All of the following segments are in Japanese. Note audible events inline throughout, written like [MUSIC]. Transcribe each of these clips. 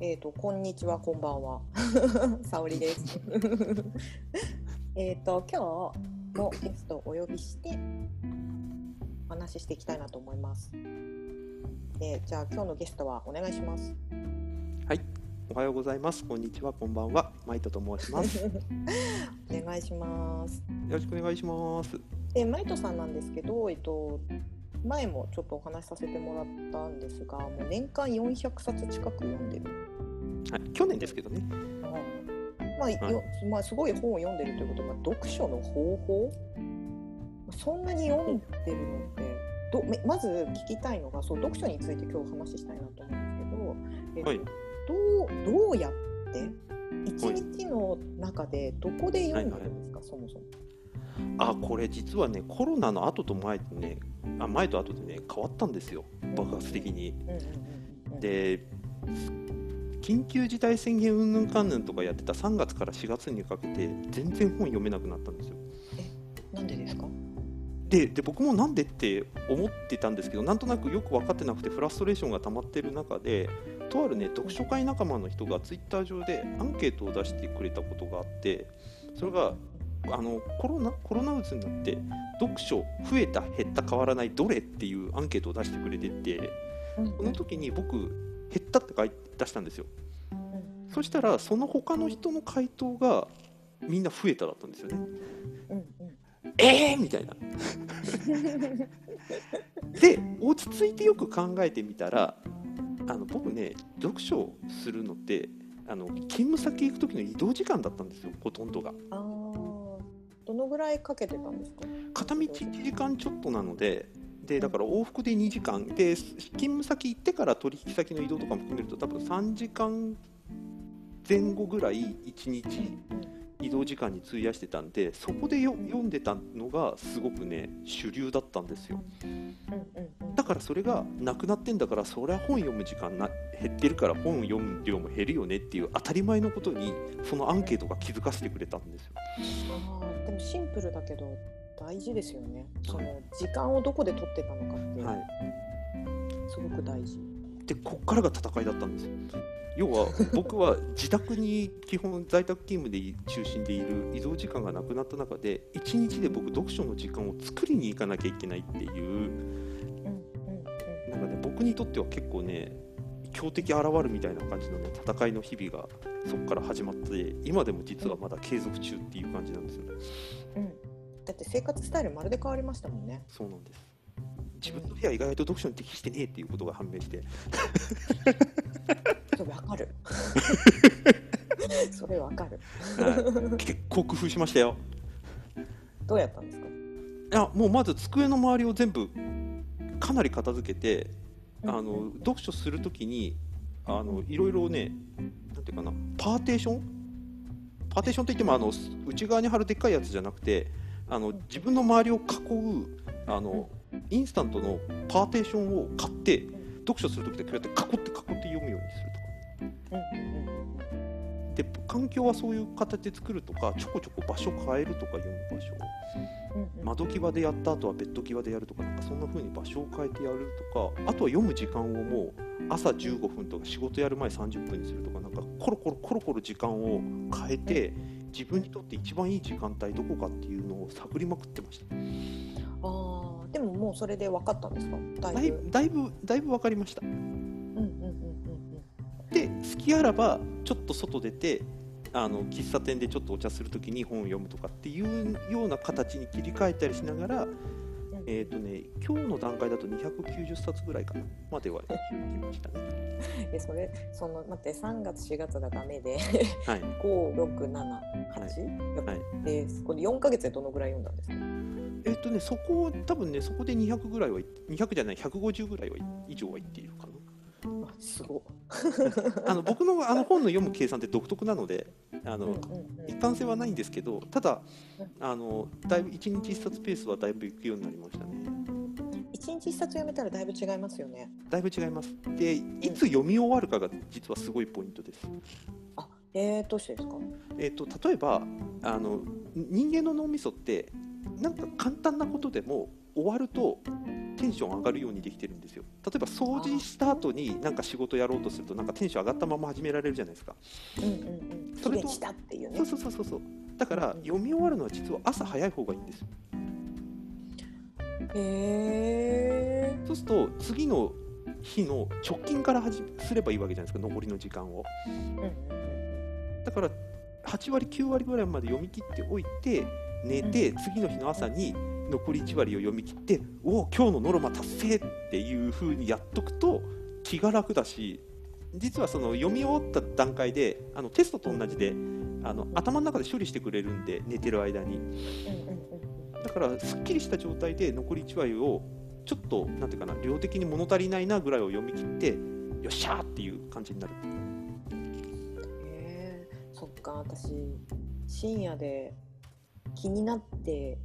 えっ、と、こんにちは、こんばんは。[LAUGHS] 沙織です。えっと、今日もゲストをお呼びして。お話ししていきたいなと思います。で、じゃあ、今日のゲストはお願いします。はい、おはようございます。こんにちは、こんばんは。マイトと申します。よ [LAUGHS] お願いします。ろしくお願いします。で、マイトさんなんですけど、えっと。前もちょっとお話しさせてもらったんですが、もう年間400冊近く読んでる。はい、去年ですけどね。まあ、よまあ、すごい本を読んでるということは、読書の方法？そんなに読んでるのって、ど、めまず聞きたいのが、そう、読書について今日話したいなと思うんですけど。えっとはいどう、どうやって。一日の中で、どこで読んでるんですか、そもそも。あ、これ実はね、コロナの後と前とね、あ、前と後でね、変わったんですよ。爆発的に。で。緊急事態宣言云々かんぬんとかやってた3月から4月にかけて全然本読めなくなったんですよ。なんでですか？でで僕もなんでって思ってたんですけどなんとなくよく分かってなくてフラストレーションが溜まってる中でとあるね読書会仲間の人がツイッター上でアンケートを出してくれたことがあってそれがあのコロナコロナうつになって読書増えた減った変わらないどれっていうアンケートを出してくれててその時に僕減ったって書い出したんですよそしたらその他の人の回答がみんな増えただったんですよねうんうん。えーみたいな [LAUGHS] で落ち着いてよく考えてみたらあの僕ね読書をするのってあの勤務先行く時の移動時間だったんですよほとんどが。どのぐらいかけてたんですか？片道1時間ちょっとなのででだから往復で2時間で勤務先行ってから取引先の移動とかも含めると多分3時間前後ぐらい1日移動時間に費やしてたんでそこでよ読んでたのがすごくね主流だったんですよ。だからそれがなくなってんだからそりゃ本読む時間な減ってるから本読む量も減るよねっていう当たり前のことにそのアンケートが気づかせてくれたんですよ。でもシンプルだけど大事ですよね。そはいの時間をどこで取ってたのかって、はい、すごく大事。でこっからが戦いだったんですよ。要は [LAUGHS] 僕は自宅に基本在宅勤務で中心でいる移動時間がなくなった中で1日で僕読書の時間を作りに行かなきゃいけないっていう。なんかね僕にとっては結構ね強敵現るみたいな感じのね戦いの日々がそこから始まって今でも実はまだ継続中っていう感じなんですよね。うん、だって生活スタイルまるで変わりましたもんね。そうなんです自分の部屋意外と読書に適してねえっていうことが判明して [LAUGHS] それわかる。[LAUGHS] それわかる。はい結構工夫しましたよどうやったんですか？いやもうまず机の周りを全部かなり片付けてあうんの読書するときにあのいろいろねなんていうかなパーテーション？パーテーションといってもあの内側に貼るでっかいやつじゃなくてあの自分の周りを囲うあのインスタントのパーテーションを買って読書するときでこうやって囲って囲って読むようにするとか。で環境はそういう形で作るとかちょこちょこ場所変えるとか読む場所。窓際でやった後はベッド際でやるとかなんかそんな風に場所を変えてやるとかあとは読む時間をもう朝15分とか仕事やる前30分にするとかなんかコロコロコロコロ時間を変えて自分にとって一番いい時間帯どこかっていうのを探りまくってましたああ、でももうそれで分かったんですか？だだいいぶ。ぶだいぶだいぶ分かりましたうんうんうんうんで好きあらばちょっと外出てあの喫茶店でちょっとお茶するときに本を読むとかっていうような形に切り替えたりしながらえーとね、今日の段階だと290冊ぐらいかなまでは行きましたね。うん。え、それ、その、待って、三月、四月がダメで。はい、五、六、七、八？はいで、これ四ヶ月でどのぐらい読んだんですか？えっ、とね、そこ、多分ね、そこで200ぐらいは行って、200じゃない、150ぐらいは以上は行っているかすご。あの僕のあの本の読む計算って独特なので、あのうんうんうん一貫性はないんですけど、ただうん、あのだいぶ1日1冊ペースはだいぶ行くようになりましたね。一日一冊読めたらだいぶ違いますよね。だいぶ違います。で、いつ読み終わるかが実はすごいポイントです。あ、えー、どうしてですか？えっと例えばあの人間の脳みそってなんか簡単なことでも終わるとテンション上がるようにできてるんですよ。例えば掃除した後になんか仕事やろうとするとなんかテンション上がったまま始められるじゃないですか。うんうんうん。それとしたっていうね。そうそうそうそう。そうだからうん読み終わるのは実は朝早い方がいいんですよ。へえそうすると次の日の直近から始めすればいいわけじゃないですか残りの時間を。だから8割9割ぐらいまで読み切っておいて寝て、次の日の朝に残り1割を読み切っておお今日のノルマ達成っていう風にやっとくと気が楽だし実はその読み終わった段階であのテストと同じであの頭の中で処理してくれるんで寝てる間に。だからすっきりした状態で残り1割をちょっとなんていうかな量的に物足りないなぐらいを読み切ってよっしゃーっていう感じになる。へえそっか私深夜で気になって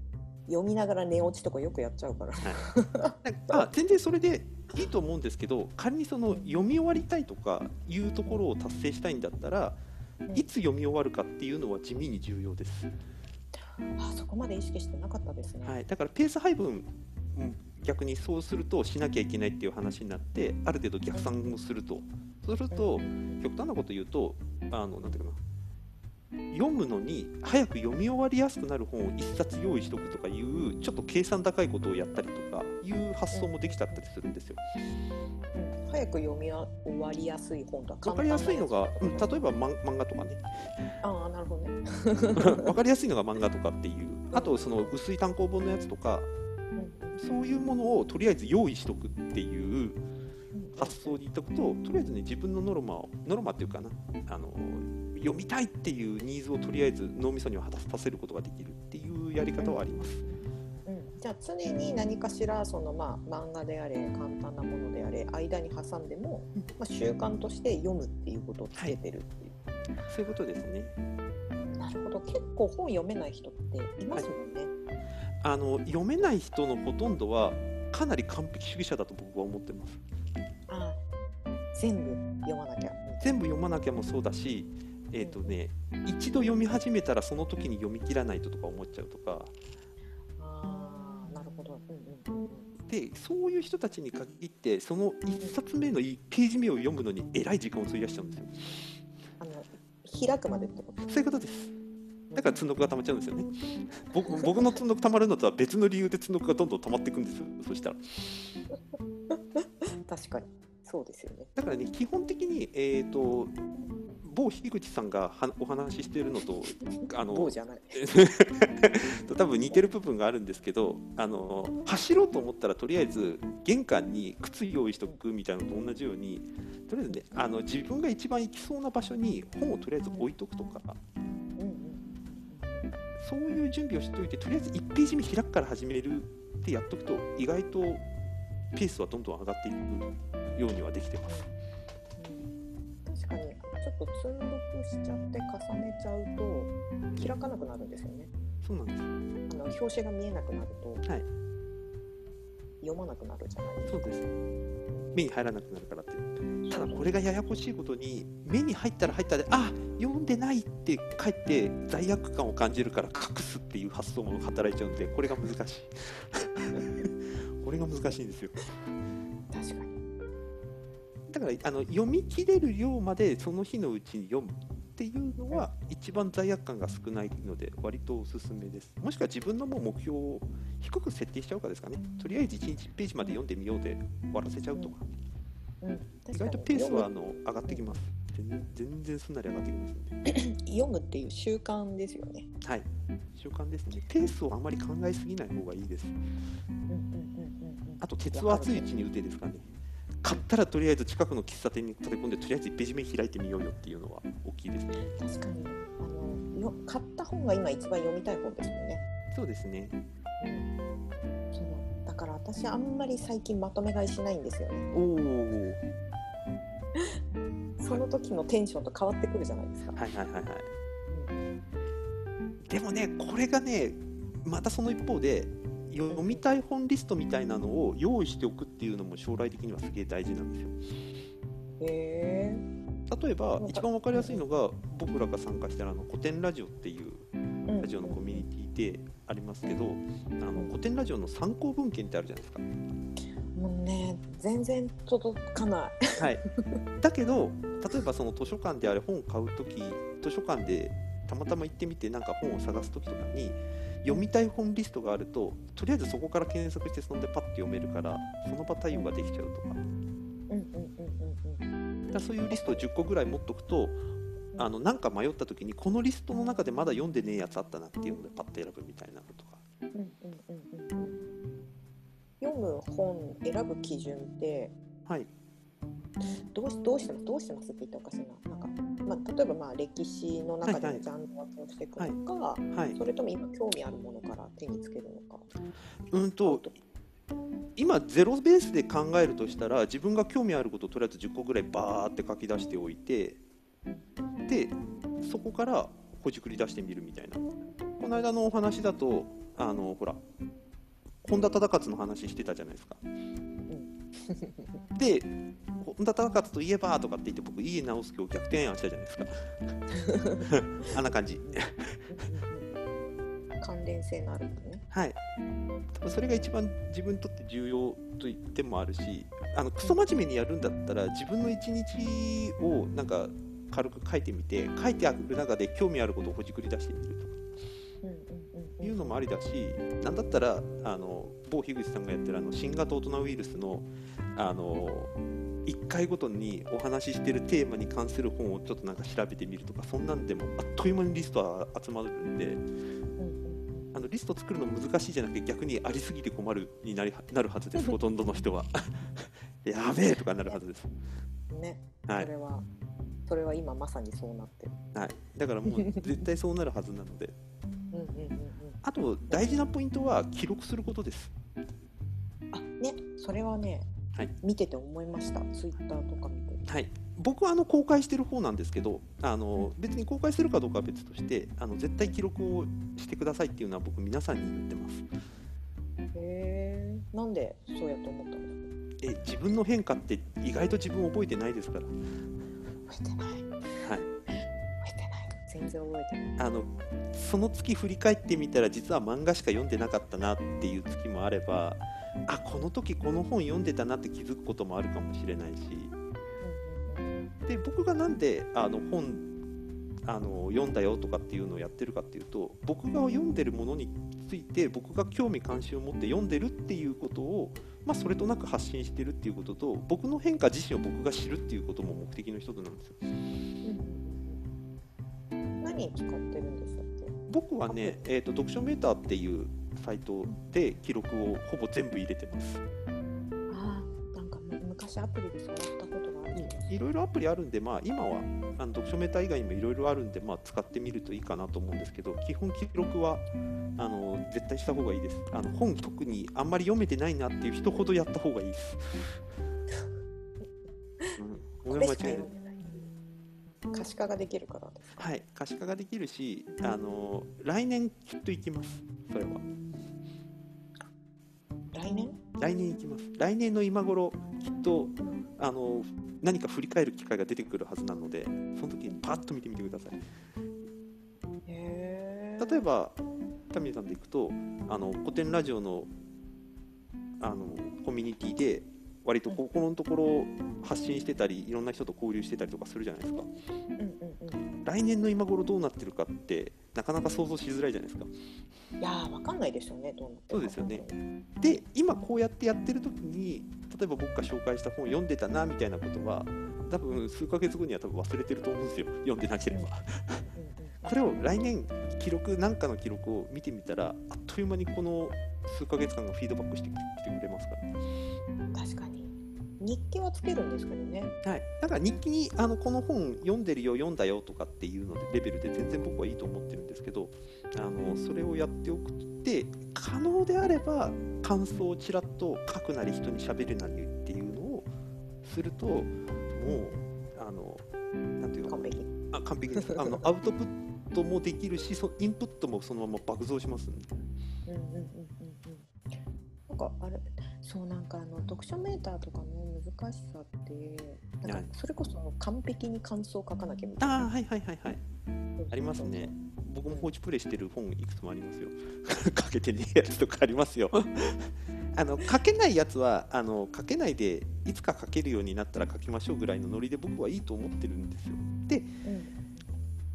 読みながら寝落ちとかよくやっちゃうから。なんかあ全然それでいいと思うんですけど仮にその読み終わりたいとかいうところを達成したいんだったらいつ読み終わるかっていうのは地味に重要です、あそこまで意識してなかったですね、はい、だからペース配分うん逆にそうするとしなきゃいけないっていう話になってある程度逆算をすると。そうすると極端なこと言うとあのなんていうかな読むのに早く読み終わりやすくなる本を1冊用意しとくとかいうちょっと計算高いことをやったりとかいう発想もできちゃったりするんですよ。うん。早く読み終わりやすい本とはわかりやすいのが、うん、例えば漫漫画とかね。ああなるほどね、[LAUGHS] わかりやすいのが漫画とかっていう。あとその薄い単行本のやつとかうんそういうものをとりあえず用意しとくっていううん発想にいっとくととりあえずね自分のノルマをノルマっていうかな。あの読みたいっていうニーズをとりあえず脳みそには果たさせることができるっていうやり方はあります。うん、じゃあ常に何かしらその、まあ、漫画であれ簡単なものであれ間に挟んでも、まあ、習慣として読むっていうことをつけてるっていう、そういうことですね。なるほど。結構本読めない人っていますもんね、あの読めない人のほとんどはかなり完璧主義者だと僕は思ってます。あ。全部読まなきゃ。全部読まなきゃもそうだし、えーとね、一度読み始めたらその時に読み切らないととか思っちゃうとか。あーなるほど、うんうんでそういう人たちに限ってその1冊目のページ目を読むのにえらい時間を費やしちゃうんですよ。あの開くまでってこと？そういうことです。だから積んどくが溜まっちゃうんですよね。僕 [LAUGHS] 僕の積んどく溜まるのとは別の理由で積んどくがどんどん溜まっていくんですよ。そしたら。確かにそうですよね。だからね基本的にえっ、と某樋口さんがはお話ししているのとあの棒じゃない。[LAUGHS] と多分似てる部分があるんですけどあの走ろうと思ったらとりあえず玄関に靴用意しとくみたいなのと同じようにとりあえずねあの自分が一番行きそうな場所に本をとりあえず置いとくとかそういう準備をしておいてとりあえず1ページ目開くから始めるってやっとくと意外とペースはどんどん上がっていくようにはできてます。うん。確かに。ちょっと積んどくしちゃって重ねちゃうと開かなくなるんですよね。そうなんですあの表紙が見えなくなると、はい。読まなくなるじゃないですか。そうです。目に入らなくなるからってただこれがややこしいことに目に入ったら入ったであ読んでないってかえって罪悪感を感じるから隠すっていう発想も働いちゃうんでこれが難しい。[LAUGHS] これが難しいんですよ。確かにだからあの読み切れる量までその日のうちに読むっていうのは一番罪悪感が少ないので割とおすすめです。もしくは自分のもう目標を低く設定しちゃうかですかね。とりあえず1日1ページまで読んでみようで終わらせちゃうとか。うん、意確かに。外とペースはあ読の上がってきます。全然全然すんなり上がってきますんでむ。読むっていう習慣ですよね。はい。習慣ですね。ペースをあまり考えすぎない方がいいです。うんうんうんうんうん。あと鉄は熱いうちに打てですかね買ったらとりあえず近くの喫茶店に立て込んでとりあえず1ページ目開いてみようよっていうのは大きいですね。確かに。あのよ買った本が今一番読みたい本ですもんね。そうですね。うん、そうだから私あんまり最近まとめ買いしないんですよね。おお [LAUGHS] その時のテンションと変わってくるじゃないですか。はいはいはいはい。うん。でもねこれがねまたその一方で読みたい本リストみたいなのを用意しておくっていうのも将来的にはすげえ大事なんですよ。へえ。例えば一番わかりやすいのが僕らが参加してるあの古典ラジオっていううん。ラジオのコミュニティてありますけどあの古典ラジオの参考文献ってあるじゃないですか。もうね全然届かない。はい、だけど例えばその図書館であれ本買う時図書館でたまたま行ってみてなんか本を探す時とかに読みたい本リストがあるととりあえずそこから検索してそんでパッと読めるからその場対応ができちゃうとか。うんうんうんうんだそういうリストを10個ぐらい持っとくとあのなんか迷った時にこのリストの中でまだ読んでねえやつあったなっていうのでパッと選ぶみたいなのとか。うんうんうんうん。うん読む本選ぶ基準ってはい。どうしどうしてますどうしてますって言ったらおかしいな。なんか、まあ、例えばまあ歴史の中でジャンル分けをしていくのか、はい。それとも今興味あるものから手につけるのか。うんと今ゼロベースで考えるとしたら自分が興味あることをとりあえず10個ぐらいバーって書き出しておいてでそこからほじくり出してみるみたいな。この間のお話だとあのほら本田忠勝の話してたじゃないですか。で本田忠勝といえばとかって言って僕家直す今日逆転案したじゃないですか。[LAUGHS] あんな感じ。関連性のあるものね。はい、多分それが一番自分にとって重要と言ってもあるしあのクソ真面目にやるんだったら自分の一日をなんか軽く書いてみて書いてある中で興味あることをほじくり出してみるとか。うんいうのもありだしなんだったらあの某樋口さんがやってるあの新型大人ウイルスのあの1回ごとにお話ししてるテーマに関する本をちょっとなんか調べてみるとかそんなんでもあっという間にリストは集まるんで。あのリスト作るの難しいじゃなくて逆にありすぎて困るになりなるはずです [LAUGHS] ほとんどの人は [LAUGHS] やべえとかなるはずです、うんね、はいそれはそれは今まさにそうなってる。はい、だからもう絶対そうなるはずなので [LAUGHS] うんうんうんうん。あと大事なポイントは記録することですあねそれはね、はい見てて思いました？ツイッターとか見て。はい僕はあの公開してる方なんですけどあの別に公開するかどうかは別としてあの絶対記録をしてくださいっていうのは僕皆さんに言ってますへえ。なんでそうやと思ったんですえ自分の変化って意外と自分覚えてないですからか。覚えてない。はい覚えてない。全然覚えてない。あのその月振り返ってみたら実は漫画しか読んでなかったなっていう月もあればあこの時この本読んでたなって気づくこともあるかもしれないしで僕がなんであの本あの読んだよとかっていうのをやってるかっていうと僕が読んでるものについて僕が興味関心を持って読んでるっていうことを、まあ、それとなく発信してるっていうことと僕の変化自身を僕が知るっていうことも目的の一つなんですよ。何使ってるんでしたっけ？僕はね、えー、と読書メーターっていうサイトで記録をほぼ全部入れてます。ああ、なんかむ昔アプリで触ったことがある。いろいろアプリあるんで、まあ、今はあの読書メーター以外にもいろいろあるんで、まあ、使ってみるといいかなと思うんですけど基本記録はあの絶対した方がいいですあの本特にあんまり読めてないなっていう人ほどやった方がいいです、うん、これしか読めない。可視化ができるから。はい可視化ができるしあの来年きっと行きますそれは来年？来年行きます来年の今頃きっとあの何か振り返る機会が出てくるはずなのでその時にパッと見てみてください。例えばタミヤさんでいくとあの古典ラジオのあのコミュニティで割とここのところ発信してたりいろんな人と交流してたりとかするじゃないですか。来年の今頃どうなってるかってなかなか想像しづらいじゃないですか。いやーわかんないでしょうねどうなってそうですよね。で今こうやってやってる時に例えば僕が紹介した本読んでたなみたいなことは多分数ヶ月後には多分忘れてると思うんですよ。読んでなければ。これを来年記録なんかの記録を見てみたらあっという間にこの数ヶ月間がフィードバックしてきてくれますからうん確かに日記はつけるんですけどね。はい、だから日記にあのこの本読んでるよ読んだよとかっていうのでレベルで全然僕はいいと思ってるんですけどあのそれをやっておくって可能であれば感想をちらっと書くなり人に喋るなりっていうのをするともうあのなんていうの完璧。あ完璧です。[LAUGHS] あのアウトプットもできるしそインプットもそのまま爆増しますんで。うんうんうんうんうん。なんかあれそうなんかあの読書メーターとかしさってなんはい。かそれこそ完璧に感想を書かなきゃみたいな、ああはいはいはいはい。ありますね。僕も放置プレイしてる本いくつもありますよ。[LAUGHS] かけてねえやつとかありますよ。[LAUGHS] あの書けないやつはあの書けないでいつか書けるようになったら書きましょうぐらいのノリで僕はいいと思ってるんですよ。でうん。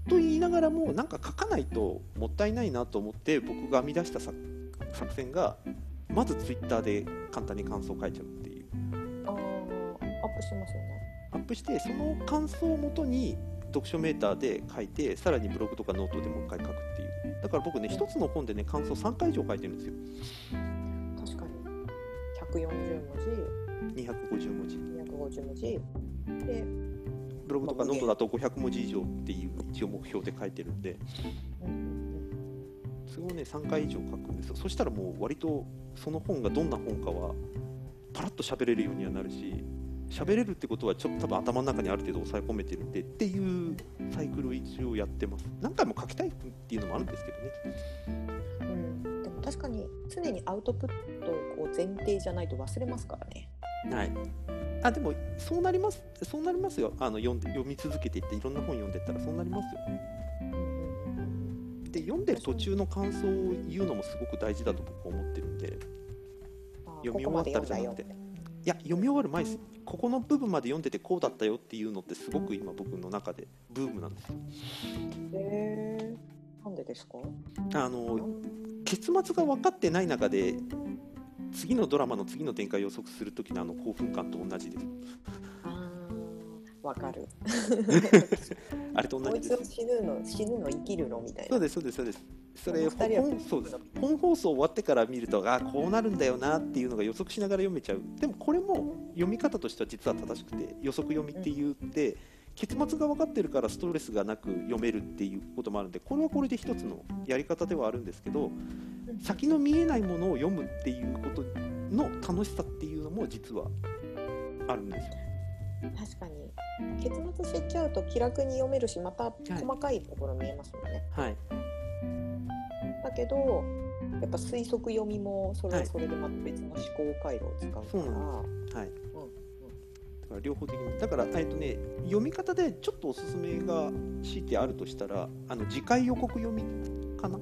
と言いながらもなんか書かないともったいないなと思って僕が編み出した作作戦がまずツイッターで簡単に感想を書いちゃうっていうアップしますよね。アップしてその感想をもとに読書メーターで書いてさらにブログとかノートでもう一回書くっていう。だから僕ね一つの本でね感想3回以上書いてるんですよ。確かに。140文250文字。字250文字。で、ブログとかノートだと500文字以上っていう一応目標で書いてるんで。それをね3回以上書くんですよ。そしたらもう割とその本がどんな本かはパラッと喋れるようにはなるし喋れるってことはちょっと多分頭の中にある程度抑え込めてるんでっていうサイクルを一応やってます。何回も書きたいっていうのもあるんですけどね。うん。うん、でも確かに常にアウトプットをこう前提じゃないと忘れますからね。はい。あでもそうなりますそうなりますよ。あの読んで読み続けていっていろんな本読んでったらそうなりますよで読んでる途中の感想を言うのもすごく大事だと僕は思ってるんで読み終わったらじゃなくて。いや読み終わる前ですここの部分まで読んでてこうだったよっていうのってすごく今僕の中でブームなんですよ。へえなんでですか？あの結末が分かってない中で次のドラマの次の展開を予測する時のあの興奮感と同じです。わかる。[LAUGHS] あれと同じです。死ぬの死ぬの生きるのみたいな。そうですそうですそうですそれ本そうです。本放送終わってから見るとあこうなるんだよなっていうのが予測しながら読めちゃう。でもこれも読み方としては実は正しくて予測読みって言って、結末が分かってるからストレスがなく読めるっていうこともあるんでこれはこれで一つのやり方ではあるんですけど先の見えないものを読むっていうことの楽しさっていうのも実はあるんですよ。確かに。結末知っちゃうと気楽に読めるしまた細かいところ見えますもんね、はい。だけどやっぱ推測読みもそれはそれでまた別の思考回路を使うから、そうなんはい。うんだから両方的に。だから、えっとね、読み方でちょっとおすすめが強いてあるとしたらあの次回予告読みかな？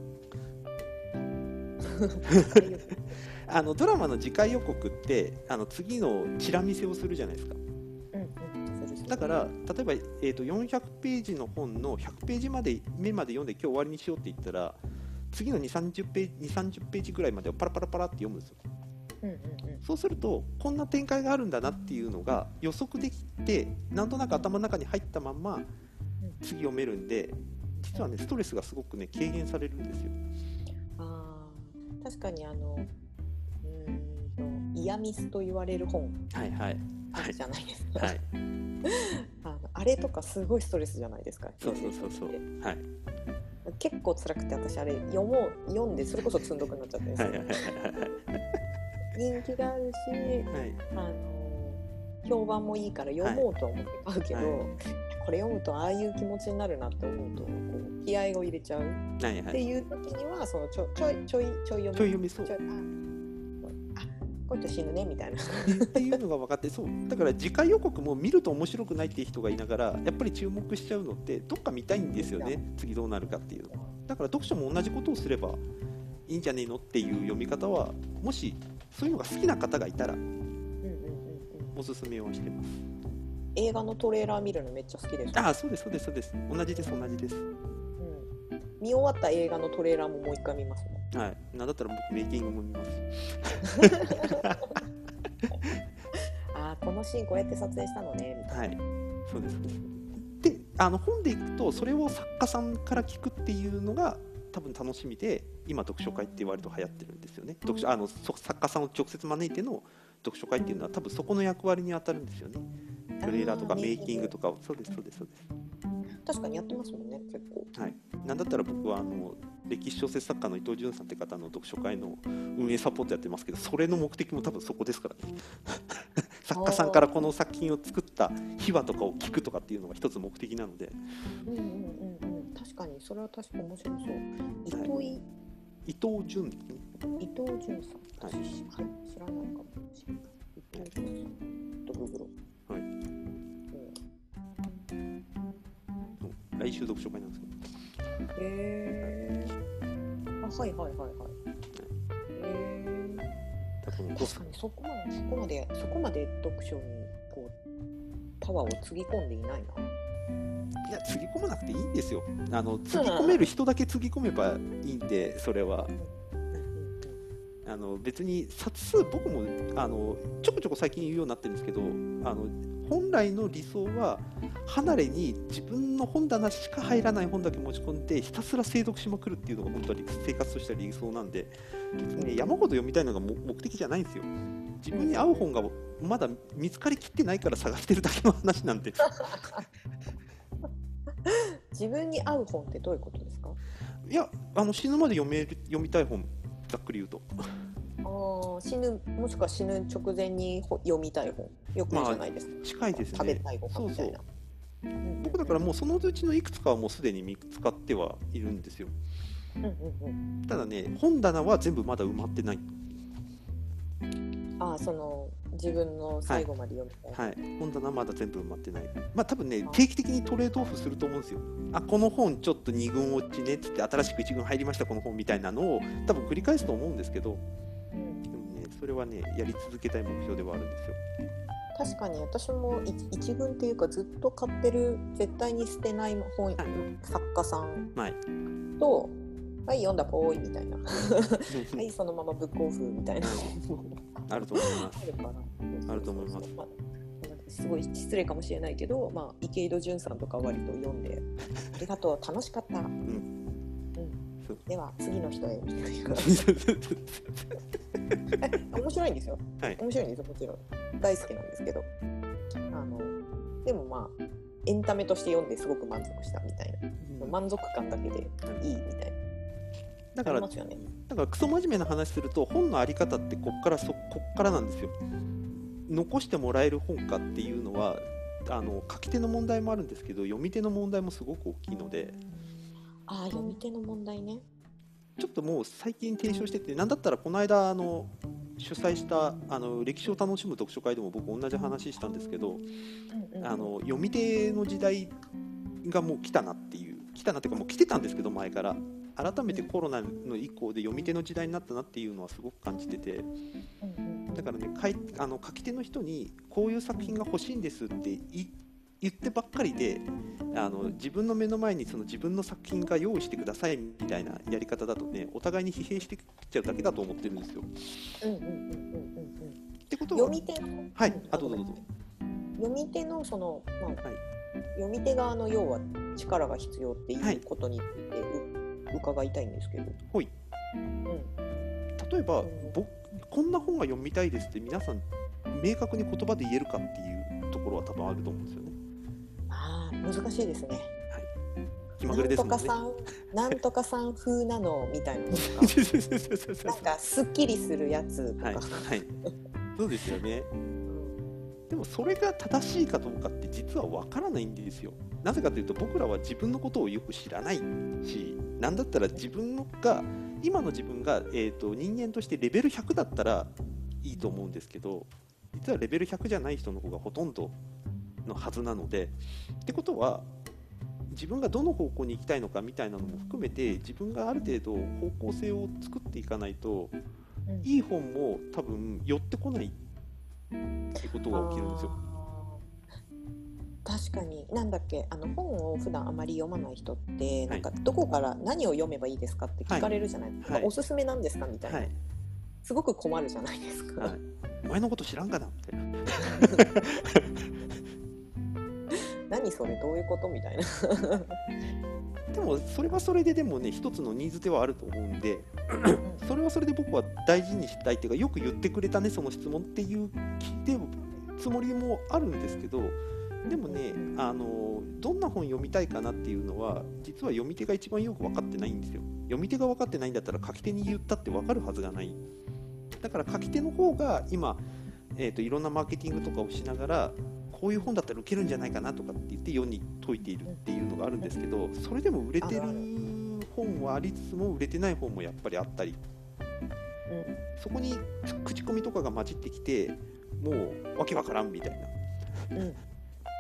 [LAUGHS] あのドラマの次回予告ってあの次のチラ見せをするじゃないですか。だから例えば、えー、と400ページの本の100ページまで目まで読んで今日終わりにしようって言ったら次の2 3 0ページ2 30ページぐらいまでをパラパラパラって読むんですよ。うんうんうん。そうするとこんな展開があるんだなっていうのが予測できてなんとなく頭の中に入ったまんま次読めるんで実はねストレスがすごくね軽減されるんですよ。あー確かにあのうーんとイヤミスと言われる本。はいはい。あるじゃないですか、はい。[LAUGHS] あのあれとかすごいストレスじゃないですかそうそうそうそう。はい結構辛くて私あれ読もう読んでそれこそ積んどくになっちゃって。るんですよはいはいはい。人気があるしはい。あの評判もいいから読もうとは思って買うけど、はい。これ読むとああいう気持ちになるなって思うとこう気合を入れちゃう。はいはい。っていう時にはそのちょちょいちょいちょい読みちょい読みそうこうやって死ぬねみたいなっていうのが分かってそうだから次回予告も見ると面白くないっていう人がいながらやっぱり注目しちゃうのってどっか見たいんですよね次どうなるかっていうのだから読書も同じことをすればいいんじゃねえのっていう読み方はもしそういうのが好きな方がいたらおすすめをしてます映画のトレーラー見るのめっちゃ好きです、ああそうですそうですそうです同じです同じです、見終わった映画のトレーラーももう一回見ますもんはい。なんだったら僕メイキングも見ます。[LAUGHS] ああこのシーンこうやって撮影したのね。みたいはい。そうです。であの本でいくとそれを作家さんから聞くっていうのが多分楽しみで今読書会って割と流行ってるんですよね。読書あのそ作家さんを直接招いての読書会っていうのは多分そこの役割に当たるんですよね。トレーラーとかメイキング。とかを。そうですそうですそうです。な確かにやってますもんね結構。はい。なんだったら僕はあの歴史小説作家の伊藤潤さんって方の読書会の運営サポートやってますけどそれの目的も多分そこですからね。[LAUGHS] 作家さんからこの作品を作った秘話とかを聞くとかっていうのが一つ目的なので。うんうんうんうん。確かにそれは確か面白そう。糸井、伊藤潤。ですね伊藤潤さん。はい。私、はい、知らないかもしれない。伊藤潤さん。とググロ来週読書会なんですけどえー、あはいはいはいはい。えー、だからこの確かにそこまでそこまでそこまで読書にこうパワーをつぎ込んでいないな。いやつぎ込まなくていいんですよあのつぎ込める人だけつぎ込めばいいんでそれはあの別に冊数僕もあのちょこちょこ最近言うようになってるんですけどあの本来の理想は離れに自分の本棚しか入らない本だけ持ち込んでひたすら精読しまくるっていうのが本当は生活としては理想なんで別にね山ほど読みたいのがも目的じゃないんですよ。自分に合う本がまだ見つかりきってないから探してるだけの話なんで。[LAUGHS] 自分に合う本ってどういうことですか？いやあの死ぬまで読める読みたい本ざっくり言うと死ぬもしくは死ぬ直前にほ読みたい本。よくじゃないですか、近いですね。食べたいご飯みたいな。うん。僕だからもうそのうちのいくつかはもうすでに見つかってはいるんですよ。うんうんうん。ただね本棚は全部まだ埋まってない。ああその自分の最後まで読みたい、はい。本棚はまだ全部埋まってない。まあ多分ね定期的にトレードオフすると思うんですよ。あこの本ちょっと2軍落ちねっつって新しく1軍入りましたこの本みたいなのを多分繰り返すと思うんですけどそれはねやり続けたい目標ではあるんですよ。確かに私も一一軍っていうかずっと買ってる絶対に捨てない本、はい。作家さんはい。と「はい読んだぽい」みたいな「[LAUGHS] はいそのままブックオフ」みたいな。あると思います。あるから。あると思います。あすごい失礼かもしれないけど、まあ、池井戸潤さんとか割と読んで「ありがとう。楽しかった」うんでは次の人へ。みたいなえ面白いんですよ、はい。面白いんですよもちろん。大好きなんですけど。あのでもまあエンタメとして読んですごく満足したみたいな。満足感だけでいいみたいな。あだからねだからクソ真面目な話すると本のあり方ってこっからそこっからなんですよ。残してもらえる本かっていうのはあの書き手の問題もあるんですけど読み手の問題もすごく大きいのでああ読み手の問題ね。ちょっともう最近提唱しててなんだったらこの間あの主催したあの歴史を楽しむ読書会でも僕同じ話したんですけどうんうんあの読み手の時代がもう来たなっていう来たなっていうかもう来てたんですけど前から。改めてコロナの以降で読み手の時代になったなっていうのはすごく感じてて。だからね書いあの書き手の人にこういう作品が欲しいんですってい言ってばっかりであの自分の目の前にその自分の作品が用意してくださいみたいなやり方だとねお互いに疲弊してきちゃうだけだと思ってるんですよ。うんうんうんうんうん。うんってことは読み手のはい。うんあどうぞどうぞ。読み手のその、まあはい。読み手側の要は力が必要っていはいうことについてう、伺いたいんですけど、ほい。うん、例えばうん。僕こんな本が読みたいですって皆さん明確に言葉で言えるかっていうところは多分あると思うんですよ難しいですね。気まぐれなんですもんね。とかさん、なんとかさん風なのみたいなのとか、[LAUGHS] なんかすっきりするやつとか、はい、はい、そうですよね。うんでもそれが正しいかどうかって実は分からないんですよ。なぜかというと僕らは自分のことをよく知らないし、なんだったら自分のが今の自分が、えー、と人間としてレベル100だったらいいと思うんですけど、実はレベル100じゃない人の方がほとんどのはずなので、ってことは自分がどの方向に行きたいのかみたいなのも含めて自分がある程度方向性を作っていかないとうん。いい本も多分寄ってこないってことが起きるんですよ。確かに。なんだっけあの本を普段あまり読まない人って、はい。なんかどこから何を読めばいいですかって聞かれるじゃない。ですか、はい。まあおすすめなんですかみたいな、はい、すごく困るじゃないですか、はい、お前のこと知らんかなみたいな。[LAUGHS] ことみたいな。でもそれはそれででもね一つのニーズではあると思うんでそれはそれで僕は大事にしたいっていうかよく言ってくれたねその質問っていう聞いてるつもりもあるんですけどでもねあのどんな本読みたいかなっていうのは実は読み手が一番よく分かってないんですよ。読み手が分かってないんだったら書き手に言ったって分かるはずがない。だから書き手の方が今、えー、といろんなマーケティングとかをしながらこういう本だったら受けるんじゃないかなとかって言って世に説いているっていうのがあるんですけどそれでも売れてる本はありつつも売れてない本もやっぱりあったり。そこに口コミとかが混じってきてもうわけわからんみたいな。うん。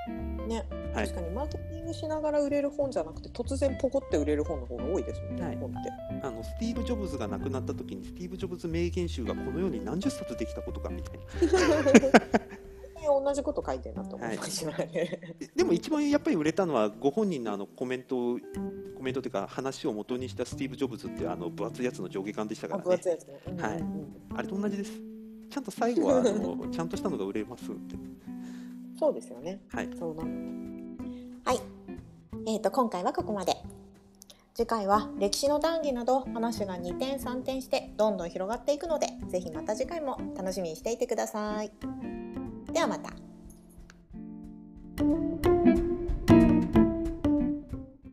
うんね、はい。確かにマーケティングしながら売れる本じゃなくて突然ポコって売れる本の方が多いですもんね、はい。本って。あのスティーブ・ジョブズが亡くなった時にスティーブ・ジョブズ名言集がこのように何十冊できたことかみたいな [LAUGHS] 同じこと書いてるなと思いましたね。でも一番やっぱり売れたのはご本人のあのコメントをコメントというか話を元にしたスティーブ・ジョブズってあの分厚いやつの上下巻でしたかあらね分厚いやつね。うんうんうんはいあれと同じです [LAUGHS] ちゃんと最後はあのちゃんとしたのが売れますってそうですよね。はいそうなの。はい。えっ、と今回はここまで。次回は歴史の談義など話が2点3点してどんどん広がっていくのでぜひまた次回も楽しみにしていてください。ではまた。